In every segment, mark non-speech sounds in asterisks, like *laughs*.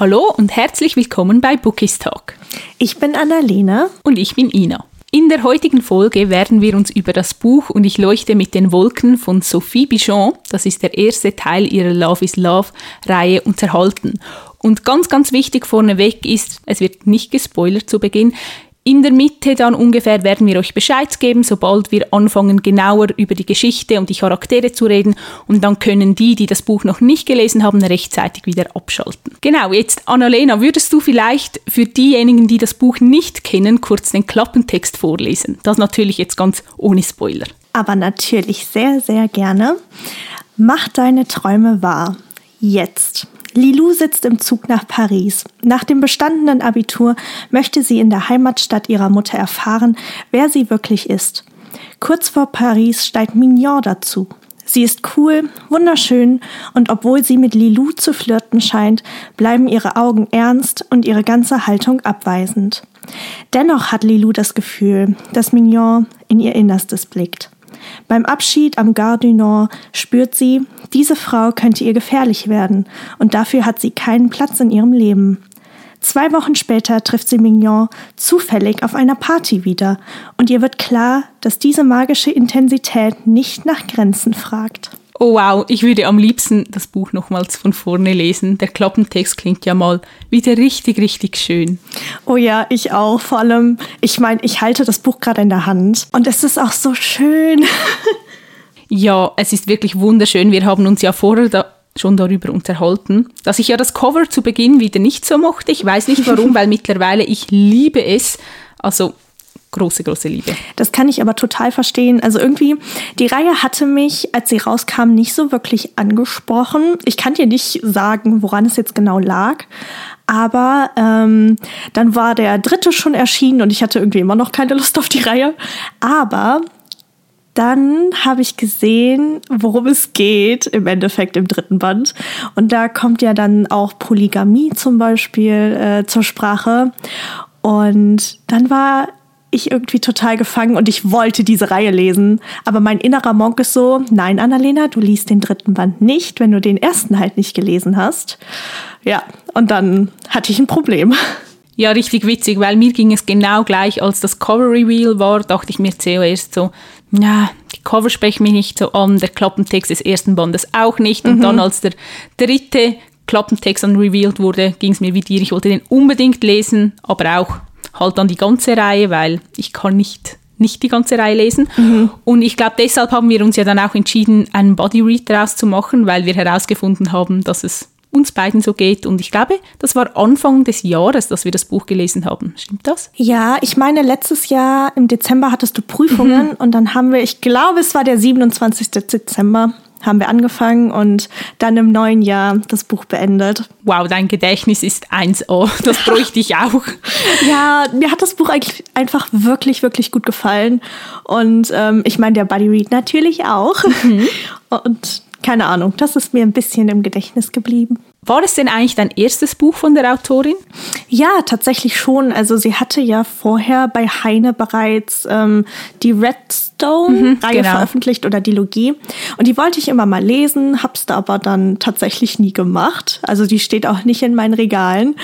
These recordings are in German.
Hallo und herzlich willkommen bei Bookies Talk. Ich bin Annalena. Und ich bin Ina. In der heutigen Folge werden wir uns über das Buch Und ich leuchte mit den Wolken von Sophie Bichon, das ist der erste Teil ihrer Love is Love Reihe, unterhalten. Und ganz, ganz wichtig vorneweg ist, es wird nicht gespoilert zu Beginn, in der Mitte dann ungefähr werden wir euch Bescheid geben, sobald wir anfangen, genauer über die Geschichte und die Charaktere zu reden. Und dann können die, die das Buch noch nicht gelesen haben, rechtzeitig wieder abschalten. Genau, jetzt Annalena, würdest du vielleicht für diejenigen, die das Buch nicht kennen, kurz den Klappentext vorlesen? Das natürlich jetzt ganz ohne Spoiler. Aber natürlich sehr, sehr gerne. Mach deine Träume wahr. Jetzt. Lilou sitzt im Zug nach Paris. Nach dem bestandenen Abitur möchte sie in der Heimatstadt ihrer Mutter erfahren, wer sie wirklich ist. Kurz vor Paris steigt Mignon dazu. Sie ist cool, wunderschön und obwohl sie mit Lilou zu flirten scheint, bleiben ihre Augen ernst und ihre ganze Haltung abweisend. Dennoch hat Lilou das Gefühl, dass Mignon in ihr Innerstes blickt. Beim Abschied am Gare du Nord spürt sie, diese Frau könnte ihr gefährlich werden und dafür hat sie keinen Platz in ihrem Leben. Zwei Wochen später trifft sie Mignon zufällig auf einer Party wieder und ihr wird klar, dass diese magische Intensität nicht nach Grenzen fragt. Oh wow, ich würde am liebsten das Buch nochmals von vorne lesen. Der Klappentext klingt ja mal wieder richtig, richtig schön. Oh ja, ich auch. Vor allem, ich meine, ich halte das Buch gerade in der Hand und es ist auch so schön. *laughs* ja, es ist wirklich wunderschön. Wir haben uns ja vorher da schon darüber unterhalten, dass ich ja das Cover zu Beginn wieder nicht so mochte. Ich weiß nicht warum, *laughs* weil mittlerweile ich liebe es. Also große, große Liebe. Das kann ich aber total verstehen. Also irgendwie, die Reihe hatte mich, als sie rauskam, nicht so wirklich angesprochen. Ich kann dir nicht sagen, woran es jetzt genau lag. Aber ähm, dann war der dritte schon erschienen und ich hatte irgendwie immer noch keine Lust auf die Reihe. Aber dann habe ich gesehen, worum es geht, im Endeffekt im dritten Band. Und da kommt ja dann auch Polygamie zum Beispiel äh, zur Sprache. Und dann war ich irgendwie total gefangen und ich wollte diese Reihe lesen. Aber mein innerer Monk ist so, nein, Annalena, du liest den dritten Band nicht, wenn du den ersten halt nicht gelesen hast. Ja, und dann hatte ich ein Problem. Ja, richtig witzig, weil mir ging es genau gleich, als das Cover Reveal war, dachte ich mir zuerst so, na, die Cover sprechen mich nicht so an, der Klappentext des ersten Bandes auch nicht. Und mhm. dann, als der dritte Klappentext dann revealed wurde, ging es mir wie dir. Ich wollte den unbedingt lesen, aber auch halt dann die ganze Reihe, weil ich kann nicht nicht die ganze Reihe lesen. Mhm. Und ich glaube, deshalb haben wir uns ja dann auch entschieden, einen Body Read daraus zu machen, weil wir herausgefunden haben, dass es uns beiden so geht. Und ich glaube, das war Anfang des Jahres, dass wir das Buch gelesen haben. Stimmt das? Ja, ich meine, letztes Jahr im Dezember hattest du Prüfungen mhm. und dann haben wir, ich glaube, es war der 27. Dezember, haben wir angefangen und dann im neuen Jahr das Buch beendet. Wow, dein Gedächtnis ist 1A. Das *laughs* bräuchte ich auch. ja, mir hat das Buch eigentlich einfach wirklich, wirklich gut gefallen. Und ähm, ich meine, der Buddy Read natürlich auch. Mhm. Und keine Ahnung, das ist mir ein bisschen im Gedächtnis geblieben. War es denn eigentlich dein erstes Buch von der Autorin? Ja, tatsächlich schon. Also sie hatte ja vorher bei Heine bereits ähm, die Redstone-Reihe mhm, genau. veröffentlicht oder die Logie. Und die wollte ich immer mal lesen, hab's da aber dann tatsächlich nie gemacht. Also die steht auch nicht in meinen Regalen.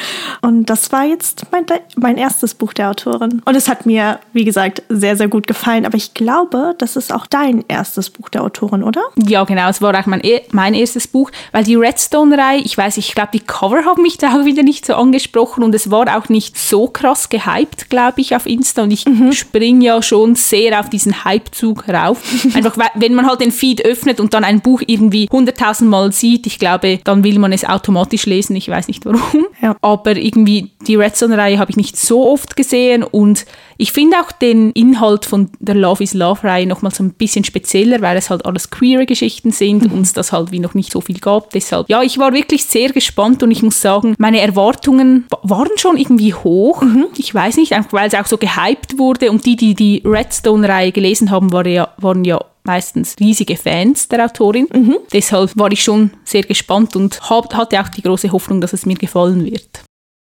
Und das war jetzt mein, mein erstes Buch der Autorin. Und es hat mir, wie gesagt, sehr, sehr gut gefallen. Aber ich glaube, das ist auch dein erstes Buch der Autorin, oder? Ja, genau. Es war auch mein, e-, mein erstes Buch, weil die Redstone-Reihe, ich weiß weiß, ich glaube, die Cover haben mich da auch wieder nicht so angesprochen und es war auch nicht so krass gehypt, glaube ich, auf Insta. Und ich mhm. springe ja schon sehr auf diesen Hypezug rauf. *laughs* Einfach, wenn man halt den Feed öffnet und dann ein Buch irgendwie hunderttausend Mal sieht, ich glaube, dann will man es automatisch lesen. Ich weiß nicht warum. Ja. Aber irgendwie die Redstone-Reihe habe ich nicht so oft gesehen und ich finde auch den Inhalt von der Love is Love-Reihe nochmal so ein bisschen spezieller, weil es halt alles queere Geschichten sind mhm. und es das halt wie noch nicht so viel gab. Deshalb, ja, ich war wirklich sehr gespannt und ich muss sagen, meine Erwartungen waren schon irgendwie hoch. Mhm. Ich weiß nicht, einfach weil es auch so gehypt wurde und die, die die Redstone-Reihe gelesen haben, waren ja, waren ja meistens riesige Fans der Autorin. Mhm. Deshalb war ich schon sehr gespannt und hab, hatte auch die große Hoffnung, dass es mir gefallen wird.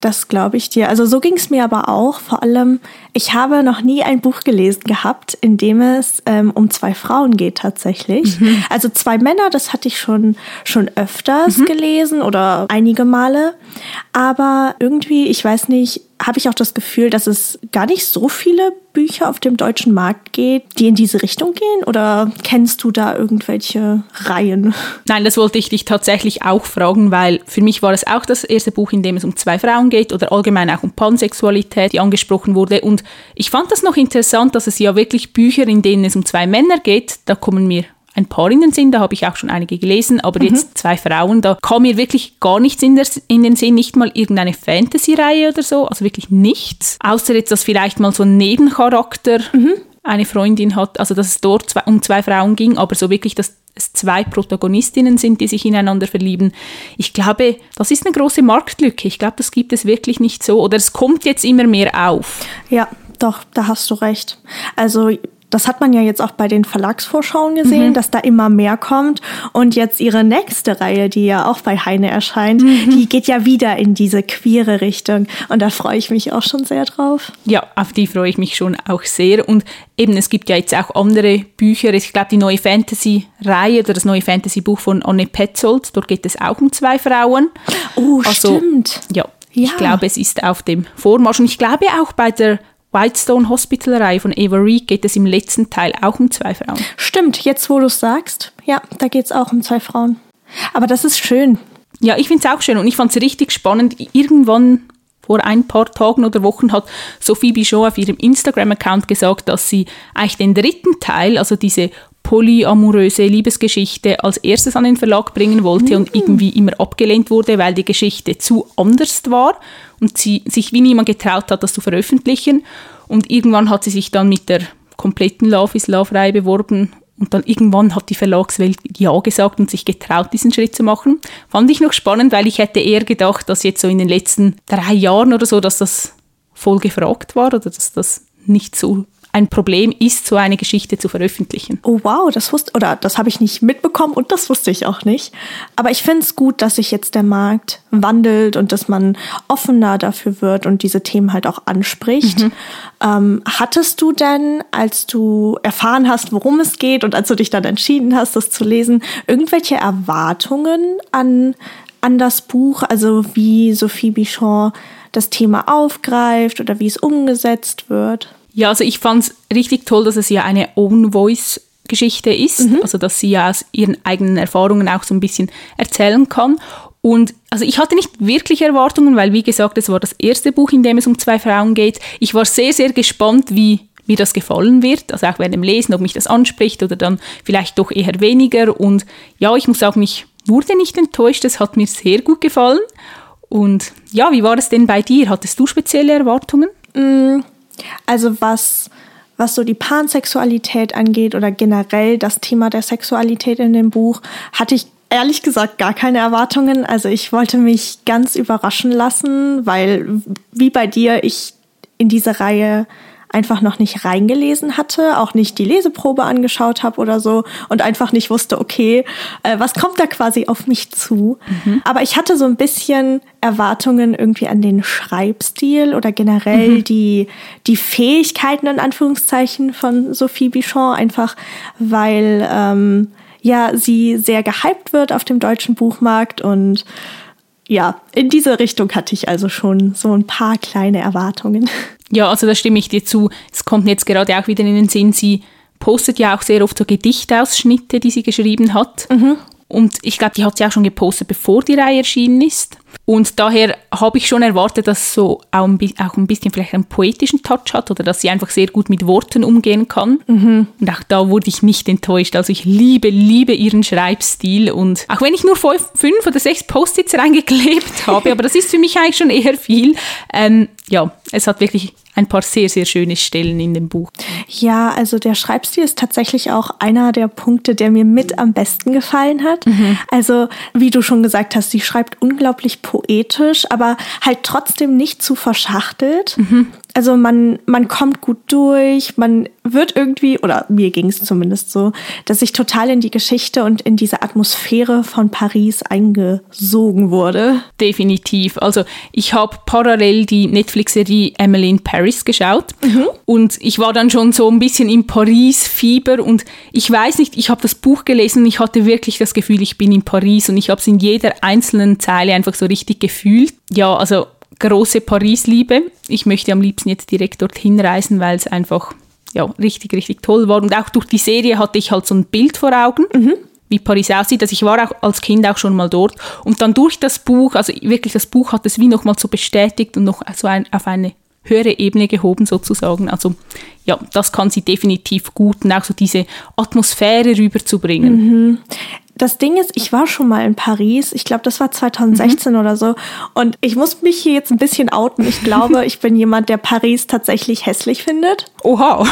Das glaube ich dir. Also so ging es mir aber auch. Vor allem, ich habe noch nie ein Buch gelesen gehabt, in dem es ähm, um zwei Frauen geht tatsächlich. Mhm. Also zwei Männer, das hatte ich schon schon öfters mhm. gelesen oder einige Male. Aber irgendwie, ich weiß nicht, habe ich auch das Gefühl, dass es gar nicht so viele Bücher auf dem deutschen Markt geht, die in diese Richtung gehen? Oder kennst du da irgendwelche Reihen? Nein, das wollte ich dich tatsächlich auch fragen, weil für mich war es auch das erste Buch, in dem es um zwei Frauen geht oder allgemein auch um Pansexualität, die angesprochen wurde. Und ich fand das noch interessant, dass es ja wirklich Bücher, in denen es um zwei Männer geht, da kommen mir ein paar in den Sinn, da habe ich auch schon einige gelesen, aber mhm. jetzt zwei Frauen, da kam mir wirklich gar nichts in, der, in den Sinn, nicht mal irgendeine Fantasy-Reihe oder so, also wirklich nichts. Außer jetzt, dass vielleicht mal so ein Nebencharakter mhm. eine Freundin hat, also dass es dort zwei, um zwei Frauen ging, aber so wirklich, dass es zwei Protagonistinnen sind, die sich ineinander verlieben. Ich glaube, das ist eine große Marktlücke. Ich glaube, das gibt es wirklich nicht so. Oder es kommt jetzt immer mehr auf. Ja, doch, da hast du recht. Also das hat man ja jetzt auch bei den Verlagsvorschauen gesehen, mhm. dass da immer mehr kommt. Und jetzt ihre nächste Reihe, die ja auch bei Heine erscheint, mhm. die geht ja wieder in diese queere Richtung. Und da freue ich mich auch schon sehr drauf. Ja, auf die freue ich mich schon auch sehr. Und eben, es gibt ja jetzt auch andere Bücher. Ich glaube, die neue Fantasy-Reihe oder das neue Fantasy-Buch von Anne Petzold, dort geht es auch um zwei Frauen. Oh, also, stimmt. Ja, ja. Ich glaube, es ist auf dem Vormarsch. Und ich glaube auch bei der Whitestone Hospital Reihe von Ava Reed geht es im letzten Teil auch um zwei Frauen. Stimmt, jetzt wo du es sagst, ja, da geht es auch um zwei Frauen. Aber das ist schön. Ja, ich finde es auch schön und ich fand es richtig spannend. Irgendwann vor ein paar Tagen oder Wochen hat Sophie Bichot auf ihrem Instagram-Account gesagt, dass sie eigentlich den dritten Teil, also diese polyamoröse Liebesgeschichte als erstes an den Verlag bringen wollte mhm. und irgendwie immer abgelehnt wurde, weil die Geschichte zu anders war und sie sich wie niemand getraut hat, das zu veröffentlichen. Und irgendwann hat sie sich dann mit der kompletten Love is Love-Reihe beworben und dann irgendwann hat die Verlagswelt Ja gesagt und sich getraut, diesen Schritt zu machen. Fand ich noch spannend, weil ich hätte eher gedacht, dass jetzt so in den letzten drei Jahren oder so, dass das voll gefragt war oder dass das nicht so ein Problem ist, so eine Geschichte zu veröffentlichen. Oh wow, das wusste oder das habe ich nicht mitbekommen und das wusste ich auch nicht. Aber ich finde es gut, dass sich jetzt der Markt wandelt und dass man offener dafür wird und diese Themen halt auch anspricht. Mhm. Ähm, hattest du denn, als du erfahren hast, worum es geht und als du dich dann entschieden hast, das zu lesen, irgendwelche Erwartungen an an das Buch, also wie Sophie Bichon das Thema aufgreift oder wie es umgesetzt wird? Ja, also ich fand es richtig toll, dass es ja eine Own-Voice-Geschichte ist, mhm. also dass sie ja aus ihren eigenen Erfahrungen auch so ein bisschen erzählen kann. Und also ich hatte nicht wirklich Erwartungen, weil wie gesagt, es war das erste Buch, in dem es um zwei Frauen geht. Ich war sehr, sehr gespannt, wie mir das gefallen wird, also auch während dem Lesen, ob mich das anspricht oder dann vielleicht doch eher weniger. Und ja, ich muss sagen, ich wurde nicht enttäuscht, es hat mir sehr gut gefallen. Und ja, wie war es denn bei dir? Hattest du spezielle Erwartungen? Mm. Also was, was so die Pansexualität angeht oder generell das Thema der Sexualität in dem Buch, hatte ich ehrlich gesagt gar keine Erwartungen. Also ich wollte mich ganz überraschen lassen, weil wie bei dir ich in diese Reihe einfach noch nicht reingelesen hatte, auch nicht die Leseprobe angeschaut habe oder so und einfach nicht wusste, okay, äh, was kommt da quasi auf mich zu. Mhm. Aber ich hatte so ein bisschen Erwartungen irgendwie an den Schreibstil oder generell mhm. die, die Fähigkeiten in Anführungszeichen von Sophie Bichon, einfach weil ähm, ja sie sehr gehypt wird auf dem deutschen Buchmarkt und ja, in diese Richtung hatte ich also schon so ein paar kleine Erwartungen. *laughs* Ja, also da stimme ich dir zu. Es kommt jetzt gerade auch wieder in den Sinn, sie postet ja auch sehr oft so Gedichtausschnitte, die sie geschrieben hat. Mhm. Und ich glaube, die hat sie auch schon gepostet, bevor die Reihe erschienen ist. Und daher habe ich schon erwartet, dass so auch ein, auch ein bisschen vielleicht einen poetischen Touch hat oder dass sie einfach sehr gut mit Worten umgehen kann. Mhm. Und auch da wurde ich nicht enttäuscht. Also ich liebe, liebe ihren Schreibstil und auch wenn ich nur fünf, fünf oder sechs Post-its reingeklebt *laughs* habe, aber das ist für mich eigentlich schon eher viel, ähm, ja, es hat wirklich ein paar sehr, sehr schöne Stellen in dem Buch. Ja, also der Schreibstil ist tatsächlich auch einer der Punkte, der mir mit am besten gefallen hat. Mhm. Also, wie du schon gesagt hast, sie schreibt unglaublich poetisch, aber halt trotzdem nicht zu verschachtelt. Mhm. Also man, man kommt gut durch, man wird irgendwie, oder mir ging es zumindest so, dass ich total in die Geschichte und in diese Atmosphäre von Paris eingesogen wurde. Definitiv. Also ich habe parallel die Netflix-Serie Emily in Paris geschaut mhm. und ich war dann schon so ein bisschen im Paris-Fieber und ich weiß nicht, ich habe das Buch gelesen und ich hatte wirklich das Gefühl, ich bin in Paris und ich habe es in jeder einzelnen Zeile einfach so richtig gefühlt. Ja, also große Paris-Liebe. Ich möchte am liebsten jetzt direkt dorthin reisen, weil es einfach ja, richtig, richtig toll war. Und auch durch die Serie hatte ich halt so ein Bild vor Augen. Mhm wie Paris aussieht. Also ich war auch als Kind auch schon mal dort und dann durch das Buch, also wirklich das Buch hat es wie nochmal so bestätigt und noch so ein, auf eine höhere Ebene gehoben sozusagen. Also ja, das kann sie definitiv gut und auch so diese Atmosphäre rüberzubringen. Mhm das Ding ist, ich war schon mal in Paris. Ich glaube, das war 2016 mhm. oder so. Und ich muss mich hier jetzt ein bisschen outen. Ich glaube, ich bin jemand, der Paris tatsächlich hässlich findet. Oha.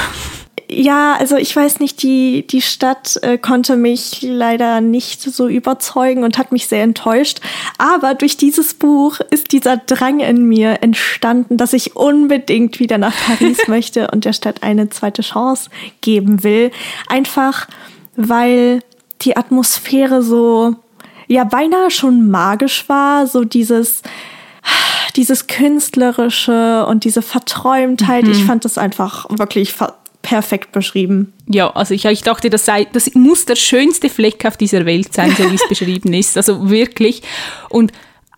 Ja, also ich weiß nicht, die, die Stadt äh, konnte mich leider nicht so überzeugen und hat mich sehr enttäuscht. Aber durch dieses Buch ist dieser Drang in mir entstanden, dass ich unbedingt wieder nach Paris *laughs* möchte und der Stadt eine zweite Chance geben will. Einfach, weil die Atmosphäre so, ja, beinahe schon magisch war, so dieses, dieses künstlerische und diese Verträumtheit. Mhm. Ich fand das einfach wirklich perfekt beschrieben. Ja, also ich, ich dachte, das, sei, das muss der schönste Fleck auf dieser Welt sein, so wie es *laughs* beschrieben ist. Also wirklich. Und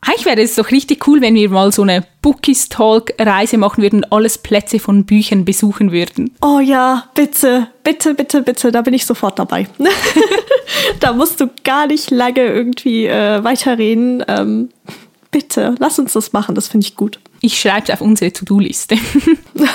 eigentlich wäre es doch richtig cool, wenn wir mal so eine Bookies Talk Reise machen würden und alles Plätze von Büchern besuchen würden. Oh ja, bitte, bitte, bitte, bitte, da bin ich sofort dabei. *laughs* da musst du gar nicht lange irgendwie äh, weiterreden. Ähm, bitte, lass uns das machen, das finde ich gut. Ich schreibe es auf unsere To-Do-Liste.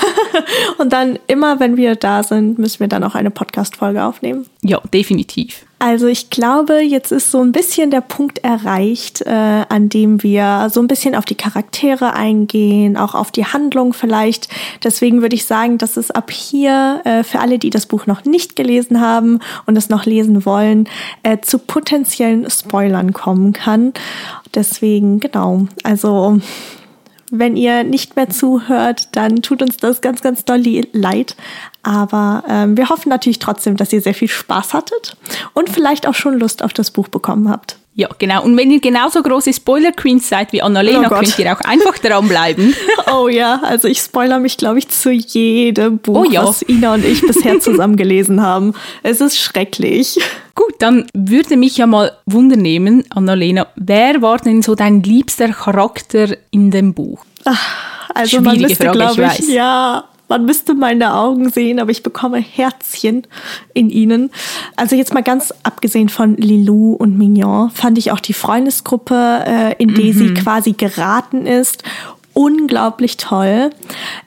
*laughs* und dann immer, wenn wir da sind, müssen wir dann auch eine Podcast-Folge aufnehmen. Ja, definitiv. Also ich glaube, jetzt ist so ein bisschen der Punkt erreicht, äh, an dem wir so ein bisschen auf die Charaktere eingehen, auch auf die Handlung vielleicht. Deswegen würde ich sagen, dass es ab hier äh, für alle, die das Buch noch nicht gelesen haben und es noch lesen wollen, äh, zu potenziellen Spoilern kommen kann. Deswegen, genau. Also wenn ihr nicht mehr zuhört, dann tut uns das ganz, ganz doll leid. Aber ähm, wir hoffen natürlich trotzdem, dass ihr sehr viel Spaß hattet und vielleicht auch schon Lust auf das Buch bekommen habt. Ja, genau. Und wenn ihr genauso große Spoiler-Queens seid wie Annalena, oh könnt ihr auch einfach dranbleiben. *laughs* oh ja, also ich spoiler mich, glaube ich, zu jedem Buch, oh ja. was Ina und ich bisher *laughs* zusammen gelesen haben. Es ist schrecklich. Gut, dann würde mich ja mal wundernehmen, Annalena, wer war denn so dein liebster Charakter in dem Buch? Ach, also Schwierige man müsste, glaube ich, ich ja, man müsste meine Augen sehen, aber ich bekomme Herzchen in ihnen. Also jetzt mal ganz abgesehen von Lilou und Mignon, fand ich auch die Freundesgruppe, äh, in die mhm. sie quasi geraten ist unglaublich toll.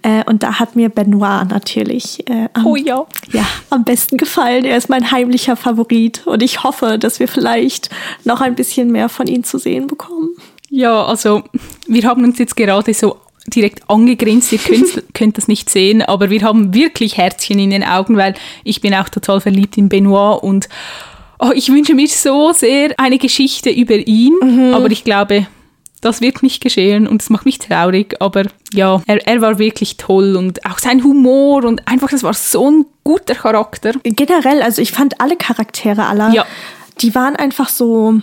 Äh, und da hat mir Benoit natürlich äh, am, oh ja. Ja, am besten gefallen. Er ist mein heimlicher Favorit und ich hoffe, dass wir vielleicht noch ein bisschen mehr von ihm zu sehen bekommen. Ja, also wir haben uns jetzt gerade so direkt angegrinst, ihr könnt, *laughs* könnt das nicht sehen, aber wir haben wirklich Herzchen in den Augen, weil ich bin auch total verliebt in Benoit und oh, ich wünsche mir so sehr eine Geschichte über ihn, mhm. aber ich glaube, das wird nicht geschehen und es macht mich traurig, aber ja, er, er war wirklich toll und auch sein Humor und einfach, das war so ein guter Charakter. Generell, also ich fand alle Charaktere aller, ja. die waren einfach so,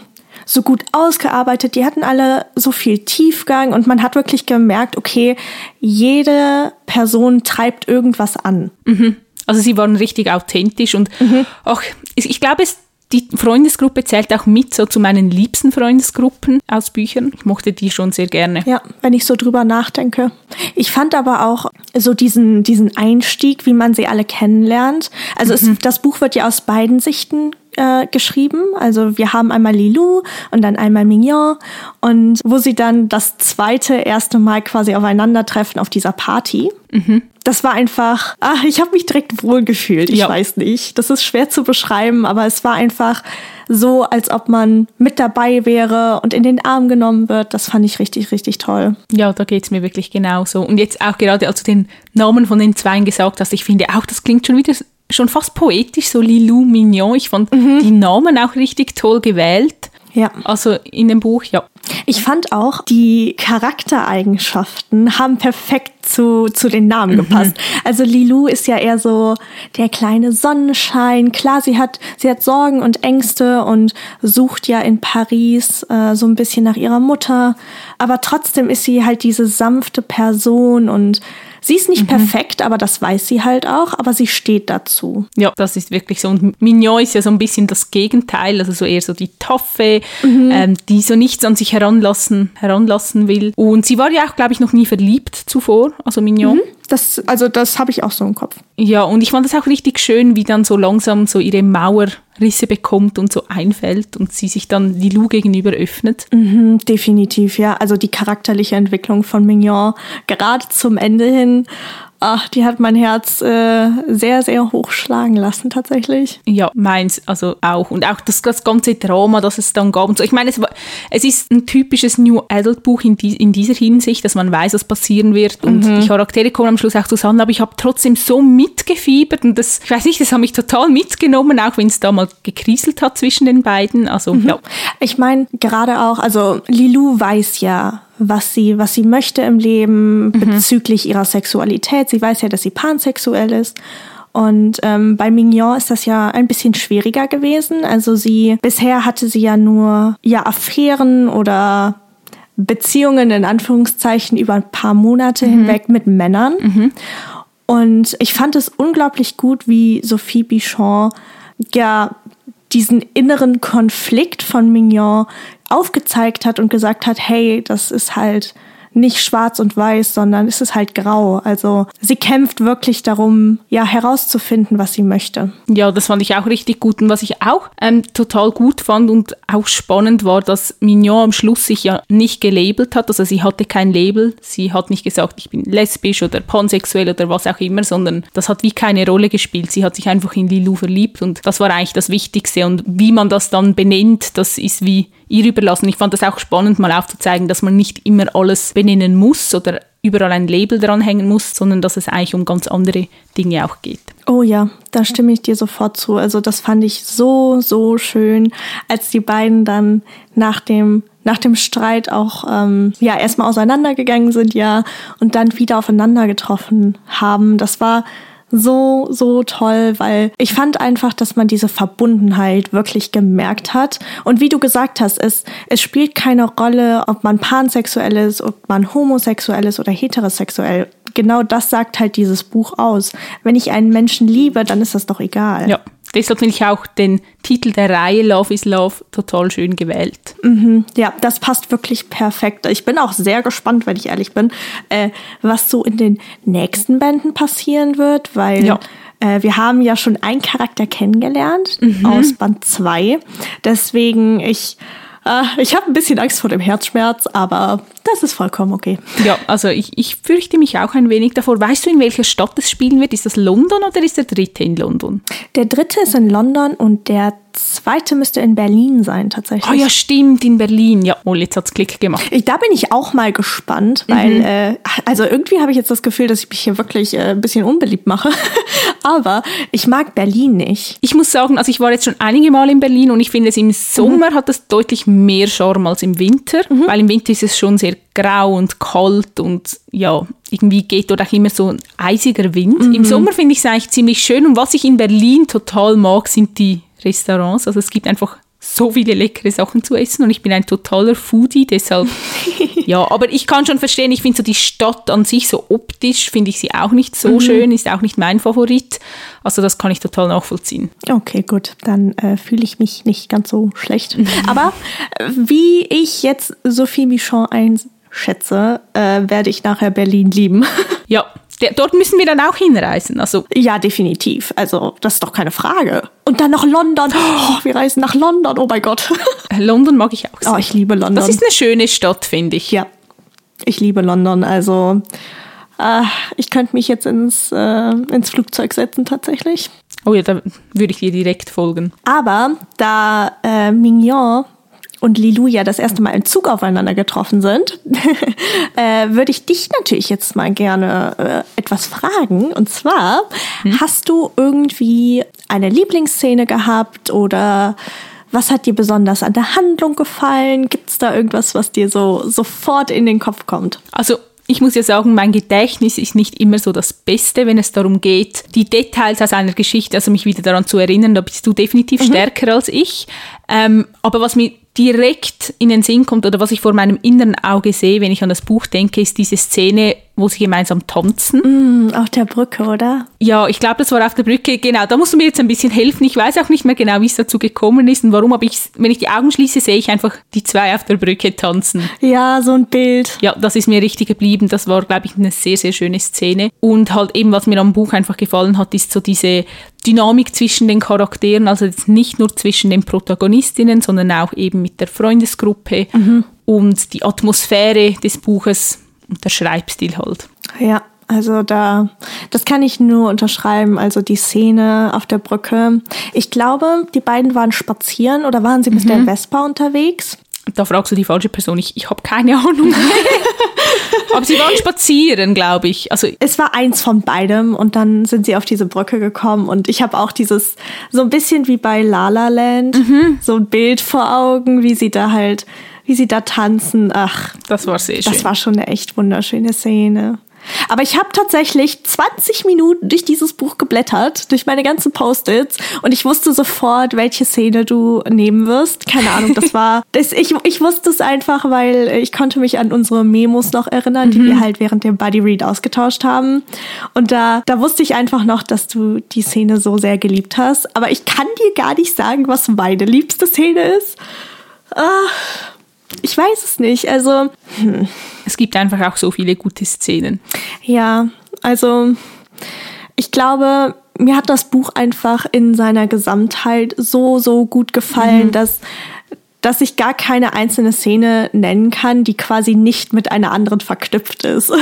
so gut ausgearbeitet, die hatten alle so viel Tiefgang und man hat wirklich gemerkt, okay, jede Person treibt irgendwas an. Mhm. Also sie waren richtig authentisch und mhm. auch, ich glaube, es die Freundesgruppe zählt auch mit so zu meinen liebsten Freundesgruppen aus Büchern. Ich mochte die schon sehr gerne. Ja, wenn ich so drüber nachdenke. Ich fand aber auch so diesen, diesen Einstieg, wie man sie alle kennenlernt. Also mhm. es, das Buch wird ja aus beiden Sichten äh, geschrieben. Also wir haben einmal Lilou und dann einmal Mignon und wo sie dann das zweite erste Mal quasi aufeinandertreffen auf dieser Party. Mhm. Das war einfach, ach, ich habe mich direkt wohlgefühlt. Ich ja. weiß nicht. Das ist schwer zu beschreiben, aber es war einfach so, als ob man mit dabei wäre und in den Arm genommen wird. Das fand ich richtig, richtig toll. Ja, da geht's mir wirklich genauso. Und jetzt auch gerade, als du den Namen von den Zweien gesagt hast, ich finde auch, das klingt schon wieder schon fast poetisch, so Lilou Mignon. Ich fand mhm. die Namen auch richtig toll gewählt. Ja. Also in dem Buch, ja. Ich fand auch, die Charaktereigenschaften haben perfekt zu, zu den Namen Mhm. gepasst. Also Lilou ist ja eher so der kleine Sonnenschein. Klar, sie hat, sie hat Sorgen und Ängste und sucht ja in Paris äh, so ein bisschen nach ihrer Mutter. Aber trotzdem ist sie halt diese sanfte Person und sie ist Mhm. nicht perfekt, aber das weiß sie halt auch, aber sie steht dazu. Ja, das ist wirklich so. Und Mignon ist ja so ein bisschen das Gegenteil, also so eher so die Toffe, Mhm. ähm, die so nichts an sich heranlassen, heranlassen will. Und sie war ja auch, glaube ich, noch nie verliebt zuvor, also Mignon. Das, also das habe ich auch so im Kopf. Ja, und ich fand das auch richtig schön, wie dann so langsam so ihre Mauerrisse bekommt und so einfällt und sie sich dann Lilou gegenüber öffnet. Mhm, definitiv, ja. Also die charakterliche Entwicklung von Mignon, gerade zum Ende hin, ach, die hat mein Herz äh, sehr, sehr hoch schlagen lassen, tatsächlich. Ja, meins also auch. Und auch das, das ganze Drama, das es dann gab. Und so. Ich meine, es, war, es ist ein typisches New Adult Buch in, die, in dieser Hinsicht, dass man weiß, was passieren wird. Und die Charaktere kommen am Schluss auch zusammen. Aber ich habe trotzdem so mitgefiebert. Und das, ich weiß nicht, das hat mich total mitgenommen, auch wenn es da mal gekriselt hat zwischen den beiden. Also, ja. Ich meine, gerade auch, also Lilou weiß ja, was sie, was sie möchte im Leben bezüglich ihrer Sexualität. Sie weiß ja, dass sie pansexuell ist. Und ähm, bei Mignon ist das ja ein bisschen schwieriger gewesen. Also sie, bisher hatte sie ja nur ja Affären oder Beziehungen in Anführungszeichen über ein paar Monate hinweg mit Männern. Und ich fand es unglaublich gut, wie Sophie Bichon ja diesen inneren Konflikt von Mignon aufgezeigt hat und gesagt hat, hey, das ist halt nicht schwarz und weiß, sondern es ist halt grau. Also sie kämpft wirklich darum, ja, herauszufinden, was sie möchte. Ja, das fand ich auch richtig gut. Und was ich auch ähm, total gut fand und auch spannend war, dass Mignon am Schluss sich ja nicht gelabelt hat. Also sie hatte kein Label. Sie hat nicht gesagt, ich bin lesbisch oder pansexuell oder was auch immer, sondern das hat wie keine Rolle gespielt. Sie hat sich einfach in Lilou verliebt und das war eigentlich das Wichtigste. Und wie man das dann benennt, das ist wie ihr überlassen. Ich fand das auch spannend, mal aufzuzeigen, dass man nicht immer alles benennen muss oder überall ein Label dranhängen muss, sondern dass es eigentlich um ganz andere Dinge auch geht. Oh ja, da stimme ich dir sofort zu. Also das fand ich so, so schön, als die beiden dann nach dem nach dem Streit auch ähm, ja erstmal auseinandergegangen sind, ja, und dann wieder aufeinander getroffen haben. Das war so, so toll, weil ich fand einfach, dass man diese Verbundenheit wirklich gemerkt hat. Und wie du gesagt hast, es, es spielt keine Rolle, ob man pansexuell ist, ob man homosexuell ist oder heterosexuell. Genau das sagt halt dieses Buch aus. Wenn ich einen Menschen liebe, dann ist das doch egal. Ja, deshalb finde ich auch den Titel der Reihe Love is Love total schön gewählt. Mhm, ja, das passt wirklich perfekt. Ich bin auch sehr gespannt, wenn ich ehrlich bin, äh, was so in den nächsten Bänden passieren wird, weil Ja. äh, wir haben ja schon einen Charakter kennengelernt Mhm. aus Band 2. Deswegen, ich, äh, ich habe ein bisschen Angst vor dem Herzschmerz, aber das ist vollkommen okay. Ja, also ich, ich fürchte mich auch ein wenig davor. Weißt du, in welcher Stadt es spielen wird? Ist das London oder ist der dritte in London? Der dritte ist in London und der zweite müsste in Berlin sein, tatsächlich. Ah ja, stimmt, in Berlin. Ja, oh, jetzt hat's Klick gemacht. Ich, da bin ich auch mal gespannt, weil, äh, also irgendwie habe ich jetzt das Gefühl, dass ich mich hier wirklich äh, ein bisschen unbeliebt mache. *laughs* Aber ich mag Berlin nicht. Ich muss sagen, also ich war jetzt schon einige Mal in Berlin und ich finde es im Sommer hat es deutlich mehr Charme als im Winter, weil im Winter ist es schon sehr grau und kalt und ja, irgendwie geht dort auch immer so ein eisiger Wind. Im Sommer finde ich es eigentlich ziemlich schön und was ich in Berlin total mag, sind die Restaurants. Also es gibt einfach so viele leckere Sachen zu essen und ich bin ein totaler Foodie, deshalb *laughs* ja, aber ich kann schon verstehen, ich finde so die Stadt an sich so optisch finde ich sie auch nicht so schön, ist auch nicht mein Favorit. Also das kann ich total nachvollziehen. Okay, gut, dann äh, fühle ich mich nicht ganz so schlecht. Aber äh, wie ich jetzt Sophie Michon einschätze, äh, werde ich nachher Berlin lieben. Ja, *laughs* der, dort müssen wir dann auch hinreisen. Also ja, definitiv. Also, das ist doch keine Frage. Und dann noch London. Oh, wir reisen nach London. Oh mein Gott. *laughs* London mag ich auch sehr. Oh, ich liebe London. das ist eine schöne Stadt, finde ich. Ja, ich liebe London. Also, äh, ich könnte mich jetzt ins, äh, ins Flugzeug setzen tatsächlich. Oh ja, da würde ich dir direkt folgen. Aber da äh, Mignon und Lilou ja das erste Mal im Zug aufeinander getroffen sind, *laughs* äh, würde ich dich natürlich jetzt mal gerne äh, etwas fragen. Und zwar, hast du irgendwie eine Lieblingsszene gehabt oder Was hat dir besonders an der Handlung gefallen? Gibt es da irgendwas, was dir so sofort in den Kopf kommt? Also ich muss ja sagen, mein Gedächtnis ist nicht immer so das Beste, wenn es darum geht, die Details aus einer Geschichte, also mich wieder daran zu erinnern, da bist du definitiv mhm. stärker als ich. Ähm, aber was mir direkt in den Sinn kommt oder was ich vor meinem inneren Auge sehe, wenn ich an das Buch denke, ist diese Szene, wo sie gemeinsam tanzen. Mm, auf der Brücke, oder? Ja, ich glaube, das war auf der Brücke. Genau, da musst du mir jetzt ein bisschen helfen. Ich weiß auch nicht mehr genau, wie es dazu gekommen ist und warum, aber ich, wenn ich die Augen schließe, sehe ich einfach die zwei auf der Brücke tanzen. Ja, so ein Bild. Ja, das ist mir richtig geblieben. Das war, glaube ich, eine sehr, sehr schöne Szene. Und halt eben, was mir am Buch einfach gefallen hat, ist so diese Dynamik zwischen den Charakteren, also jetzt nicht nur zwischen den Protagonistinnen, sondern auch eben mit der Freundesgruppe mhm. und die Atmosphäre des Buches und der Schreibstil halt. Ja, also da, das kann ich nur unterschreiben. Also die Szene auf der Brücke. Ich glaube, die beiden waren spazieren oder waren sie mit mhm. der Vespa unterwegs? Da fragst du die falsche Person. Ich, ich habe keine Ahnung. *laughs* Aber sie waren spazieren, glaube ich. Also es war eins von beidem und dann sind sie auf diese Brücke gekommen und ich habe auch dieses so ein bisschen wie bei La La Land mhm. so ein Bild vor Augen, wie sie da halt, wie sie da tanzen. Ach, das war sehr schön. Das war schon eine echt wunderschöne Szene. Aber ich habe tatsächlich 20 Minuten durch dieses Buch geblättert, durch meine ganzen Post-its und ich wusste sofort, welche Szene du nehmen wirst. Keine Ahnung, das war, *laughs* das, ich, ich wusste es einfach, weil ich konnte mich an unsere Memos noch erinnern, mhm. die wir halt während dem Buddy Read ausgetauscht haben. Und da, da wusste ich einfach noch, dass du die Szene so sehr geliebt hast. Aber ich kann dir gar nicht sagen, was meine liebste Szene ist. Ah, ich weiß es nicht. Also. Hm. Es gibt einfach auch so viele gute Szenen. Ja, also ich glaube, mir hat das Buch einfach in seiner Gesamtheit so, so gut gefallen, mhm. dass dass ich gar keine einzelne Szene nennen kann, die quasi nicht mit einer anderen verknüpft ist. *laughs*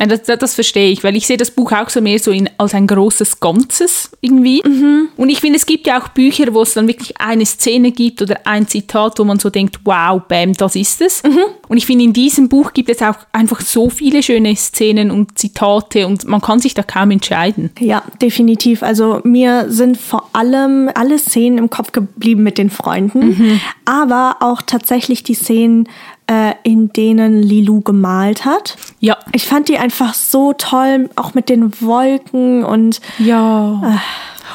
Ja, das, das, das, verstehe ich, weil ich sehe das Buch auch so mehr so in, als ein großes Ganzes irgendwie. Mhm. Und ich finde, es gibt ja auch Bücher, wo es dann wirklich eine Szene gibt oder ein Zitat, wo man so denkt, wow, bam, das ist es. Mhm. Und ich finde, in diesem Buch gibt es auch einfach so viele schöne Szenen und Zitate und man kann sich da kaum entscheiden. Ja, definitiv. Also mir sind vor allem alle Szenen im Kopf geblieben mit den Freunden, mhm. aber auch tatsächlich die Szenen, äh, in denen Lilou gemalt hat. Ja. Ich fand die einfach so toll, auch mit den Wolken und. Ja. Äh,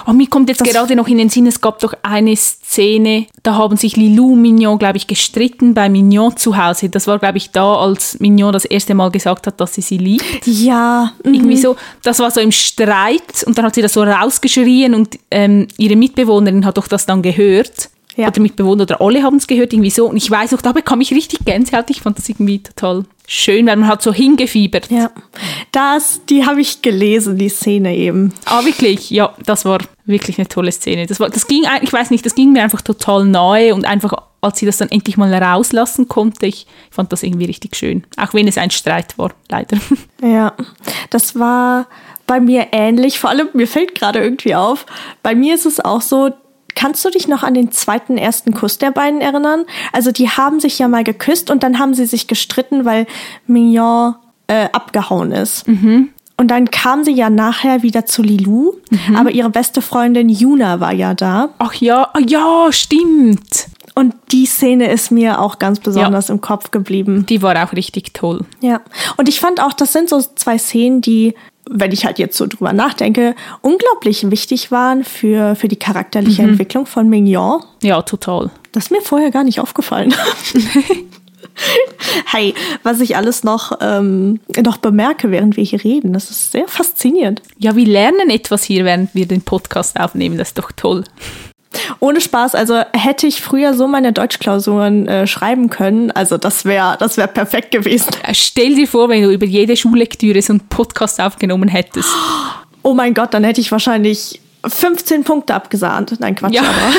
Oh, mir kommt jetzt gerade noch in den Sinn, es gab doch eine Szene, da haben sich Lilou und Mignon, glaube ich, gestritten bei Mignon zu Hause. Das war, glaube ich, da, als Mignon das erste Mal gesagt hat, dass sie sie liebt. Ja. Mhm. Irgendwie so, das war so im Streit und dann hat sie das so rausgeschrien und ähm, ihre Mitbewohnerin hat doch das dann gehört. Ja. Oder Mitbewohner oder alle haben es gehört, irgendwie so. Und ich weiß auch, da bekam ich richtig Gänsehaut. Ich fand das irgendwie total schön, weil man hat so hingefiebert. Ja, das, die habe ich gelesen, die Szene eben. Ah, wirklich? Ja, das war wirklich eine tolle Szene. Das war, das ging, ich weiß nicht, das ging mir einfach total neu und einfach, als sie das dann endlich mal rauslassen konnte, ich fand das irgendwie richtig schön. Auch wenn es ein Streit war, leider. *laughs* Ja, das war bei mir ähnlich. Vor allem, mir fällt gerade irgendwie auf, bei mir ist es auch so, Kannst du dich noch an den zweiten ersten Kuss der beiden erinnern? Also die haben sich ja mal geküsst und dann haben sie sich gestritten, weil Mignon äh, abgehauen ist. Mhm. Und dann kam sie ja nachher wieder zu Lilou, mhm. aber ihre beste Freundin Juna war ja da. Ach ja, oh ja, stimmt. Und die Szene ist mir auch ganz besonders ja. im Kopf geblieben. Die war auch richtig toll. Ja. Und ich fand auch, das sind so zwei Szenen, die wenn ich halt jetzt so drüber nachdenke, unglaublich wichtig waren für, für die charakterliche mhm. Entwicklung von Mignon. Ja, total. Das ist mir vorher gar nicht aufgefallen. *laughs* hey, was ich alles noch, ähm, noch bemerke, während wir hier reden, das ist sehr faszinierend. Ja, wir lernen etwas hier, während wir den Podcast aufnehmen, das ist doch toll. Ohne Spaß, also hätte ich früher so meine Deutschklausuren äh, schreiben können, also das wäre das wär perfekt gewesen. Stell dir vor, wenn du über jede Schullektüre so einen Podcast aufgenommen hättest. Oh mein Gott, dann hätte ich wahrscheinlich 15 Punkte abgesahnt. Nein, Quatsch, ja. aber.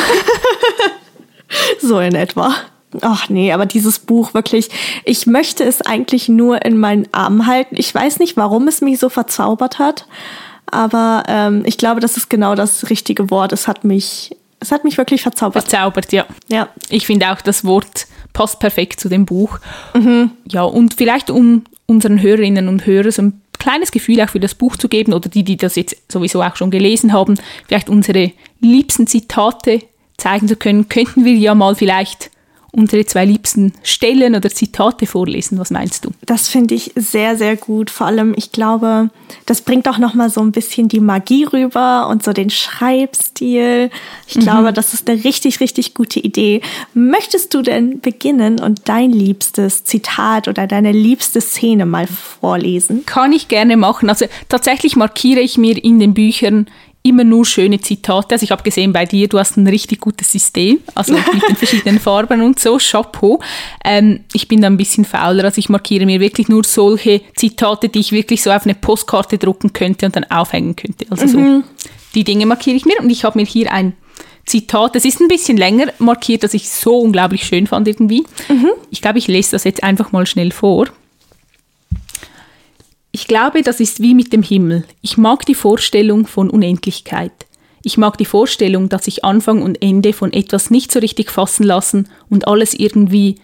*laughs* so in etwa. Ach nee, aber dieses Buch wirklich, ich möchte es eigentlich nur in meinen Armen halten. Ich weiß nicht, warum es mich so verzaubert hat, aber ähm, ich glaube, das ist genau das richtige Wort. Es hat mich es hat mich wirklich verzaubert. Verzaubert, ja. ja. Ich finde auch, das Wort passt perfekt zu dem Buch. Mhm. Ja, und vielleicht um unseren Hörerinnen und Hörern so ein kleines Gefühl auch für das Buch zu geben oder die, die das jetzt sowieso auch schon gelesen haben, vielleicht unsere liebsten Zitate zeigen zu können, könnten wir ja mal vielleicht unsere zwei liebsten Stellen oder Zitate vorlesen. Was meinst du? Das finde ich sehr, sehr gut. Vor allem, ich glaube, das bringt auch noch mal so ein bisschen die Magie rüber und so den Schreibstil. Ich mhm. glaube, das ist eine richtig, richtig gute Idee. Möchtest du denn beginnen und dein liebstes Zitat oder deine liebste Szene mal vorlesen? Kann ich gerne machen. Also tatsächlich markiere ich mir in den Büchern immer nur schöne Zitate. Also ich habe gesehen bei dir, du hast ein richtig gutes System, also *laughs* mit den verschiedenen Farben und so, Chapeau. Ähm, ich bin da ein bisschen fauler, also ich markiere mir wirklich nur solche Zitate, die ich wirklich so auf eine Postkarte drucken könnte und dann aufhängen könnte. Also so, mhm. die Dinge markiere ich mir und ich habe mir hier ein Zitat, das ist ein bisschen länger markiert, das ich so unglaublich schön fand irgendwie. Mhm. Ich glaube, ich lese das jetzt einfach mal schnell vor. Ich glaube, das ist wie mit dem Himmel. Ich mag die Vorstellung von Unendlichkeit. Ich mag die Vorstellung, dass sich Anfang und Ende von etwas nicht so richtig fassen lassen und alles irgendwie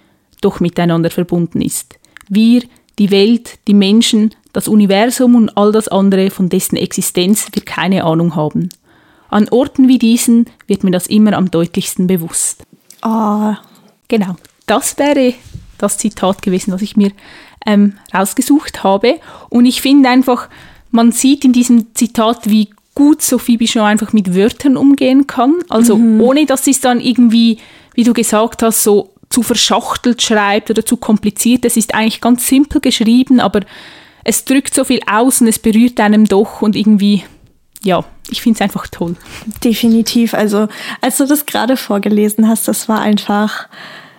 doch miteinander verbunden ist. Wir, die Welt, die Menschen, das Universum und all das andere, von dessen Existenz wir keine Ahnung haben. An Orten wie diesen wird mir das immer am deutlichsten bewusst. Oh. Genau, das wäre das Zitat gewesen, was ich mir ähm, rausgesucht habe. Und ich finde einfach, man sieht in diesem Zitat, wie gut Sophie Bichon einfach mit Wörtern umgehen kann. Also mhm. ohne, dass sie es dann irgendwie, wie du gesagt hast, so zu verschachtelt schreibt oder zu kompliziert. Es ist eigentlich ganz simpel geschrieben, aber es drückt so viel aus und es berührt einem doch und irgendwie, ja, ich finde es einfach toll. Definitiv. Also als du das gerade vorgelesen hast, das war einfach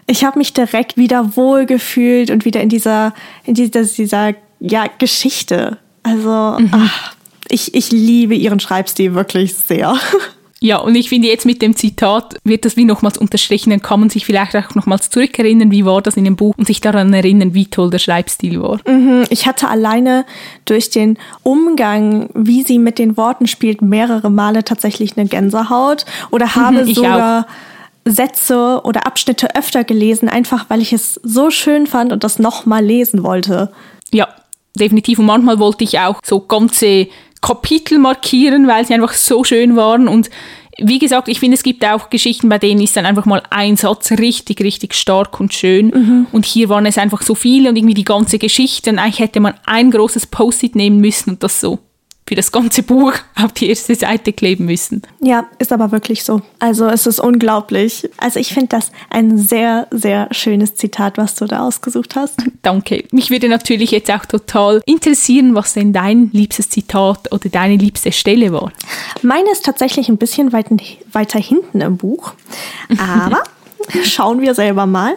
ich habe mich direkt wieder wohl gefühlt und wieder in dieser, in dieser, dieser ja, Geschichte. Also, mhm. ach, ich, ich liebe ihren Schreibstil wirklich sehr. *laughs* Ja, und ich finde jetzt mit dem Zitat wird das wie nochmals unterstrichen, dann kann man sich vielleicht auch nochmals zurückerinnern, wie war das in dem Buch und sich daran erinnern, wie toll der Schreibstil war. Mhm, ich hatte alleine durch den Umgang, wie sie mit den Worten spielt, mehrere Male tatsächlich eine Gänsehaut oder habe mhm, sogar auch Sätze oder Abschnitte öfter gelesen, einfach weil ich es so schön fand und das nochmal lesen wollte. Ja, definitiv. Und manchmal wollte ich auch so ganze Kapitel markieren, weil sie einfach so schön waren. Und wie gesagt, ich finde, es gibt auch Geschichten, bei denen ist dann einfach mal ein Satz richtig, richtig stark und schön. Mhm. Und hier waren es einfach so viele und irgendwie die ganze Geschichte. Und eigentlich hätte man ein großes Post-it nehmen müssen und das so für das ganze Buch *laughs* auf die erste Seite kleben müssen. Ja, ist aber wirklich so. Also es ist unglaublich. Also ich finde das ein sehr, sehr schönes Zitat, was du da ausgesucht hast. *laughs* Danke. Mich würde natürlich jetzt auch total interessieren, was denn dein liebstes Zitat oder deine liebste Stelle war. *laughs* Meine ist tatsächlich ein bisschen weit, weiter hinten im Buch. Aber schauen wir selber mal.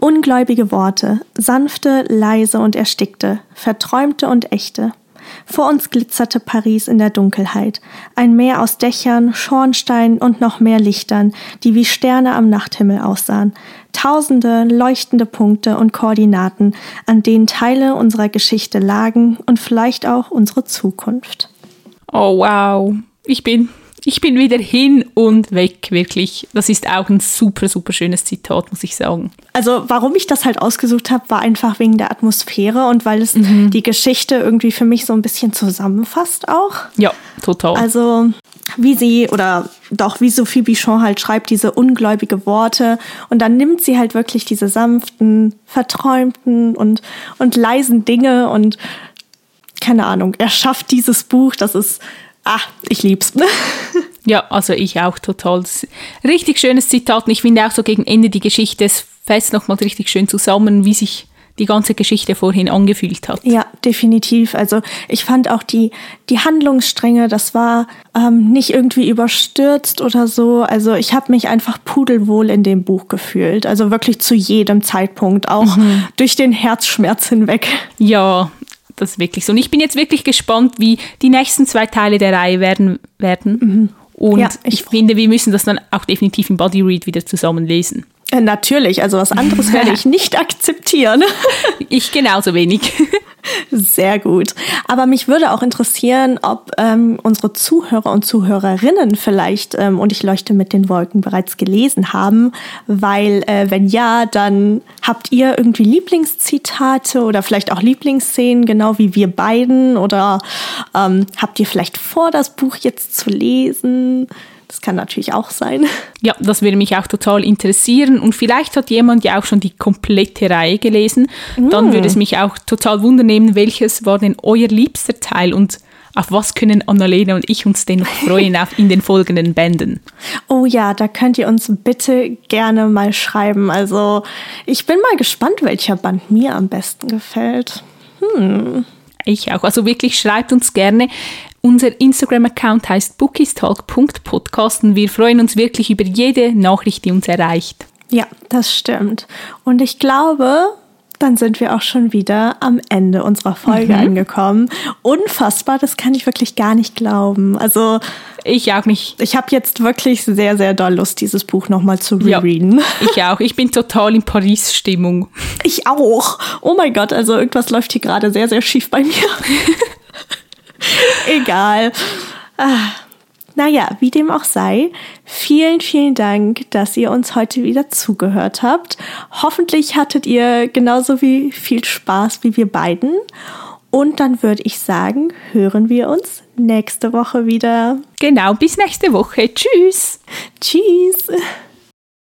Ungläubige Worte, sanfte, leise und erstickte, verträumte und echte, vor uns glitzerte Paris in der Dunkelheit, ein Meer aus Dächern, Schornsteinen und noch mehr Lichtern, die wie Sterne am Nachthimmel aussahen, tausende leuchtende Punkte und Koordinaten, an denen Teile unserer Geschichte lagen und vielleicht auch unsere Zukunft. Oh wow, ich bin ich bin wieder hin und weg, wirklich. Das ist auch ein super, super schönes Zitat, muss ich sagen. Also, warum ich das halt ausgesucht habe, war einfach wegen der Atmosphäre und weil es mhm. die Geschichte irgendwie für mich so ein bisschen zusammenfasst auch. Ja, total. Also, wie sie oder doch wie Sophie Bichon halt schreibt, diese ungläubige Worte und dann nimmt sie halt wirklich diese sanften, verträumten und, und leisen Dinge und keine Ahnung, er schafft dieses Buch, das ist Ah, ich lieb's. *laughs* ja, also ich auch total. Richtig schönes Zitat. Und ich finde auch so gegen Ende die Geschichte, es fasst nochmal richtig schön zusammen, wie sich die ganze Geschichte vorhin angefühlt hat. Ja, definitiv. Also ich fand auch die, die Handlungsstränge, das war ähm, nicht irgendwie überstürzt oder so. Also ich habe mich einfach pudelwohl in dem Buch gefühlt. Also wirklich zu jedem Zeitpunkt, auch mhm. durch den Herzschmerz hinweg. Ja, das ist wirklich so. Und ich bin jetzt wirklich gespannt, wie die nächsten zwei Teile der Reihe werden. werden. Mhm. Und ja, ich, ich finde, wir müssen das dann auch definitiv im Body Read wieder zusammen lesen. Äh, natürlich, also was anderes werde *laughs* ich nicht akzeptieren. ich genauso wenig. *laughs* Sehr gut. Aber mich würde auch interessieren, ob ähm, unsere Zuhörer und Zuhörerinnen vielleicht ähm, und ich leuchte mit den Wolken bereits gelesen haben, weil äh, wenn ja, dann habt ihr irgendwie Lieblingszitate oder vielleicht auch Lieblingsszenen, genau wie wir beiden, oder ähm, habt ihr vielleicht vor, das Buch jetzt zu lesen? Das kann natürlich auch sein. *laughs* Ja, das würde mich auch total interessieren. Und vielleicht hat jemand ja auch schon die komplette Reihe gelesen. Dann würde es mich auch total wundernehmen, welches war denn euer liebster Teil und auf was können Annalena und ich uns denn noch *laughs* freuen auf in den folgenden Bänden? Oh ja, da könnt ihr uns bitte gerne mal schreiben. Also ich bin mal gespannt, welcher Band mir am besten gefällt. Hm. Ich auch. Also wirklich schreibt uns gerne. Unser Instagram-Account heißt bookistalk.podcast und wir freuen uns wirklich über jede Nachricht, die uns erreicht. Ja, das stimmt. Und ich glaube, dann sind wir auch schon wieder am Ende unserer Folge mhm. angekommen. Unfassbar, das kann ich wirklich gar nicht glauben. Also ich auch nicht. Ich habe jetzt wirklich sehr, sehr doll Lust, dieses Buch nochmal zu rereaden. Ja, ich auch. Ich bin total in Paris-Stimmung. Ich auch. Oh mein Gott, also irgendwas läuft hier gerade sehr, sehr schief bei mir. *laughs* *laughs* Egal. Ah. Naja, wie dem auch sei, vielen, vielen Dank, dass ihr uns heute wieder zugehört habt. Hoffentlich hattet ihr genauso wie viel Spaß wie wir beiden. Und dann würde ich sagen, hören wir uns nächste Woche wieder. Genau, bis nächste Woche. Tschüss. Tschüss.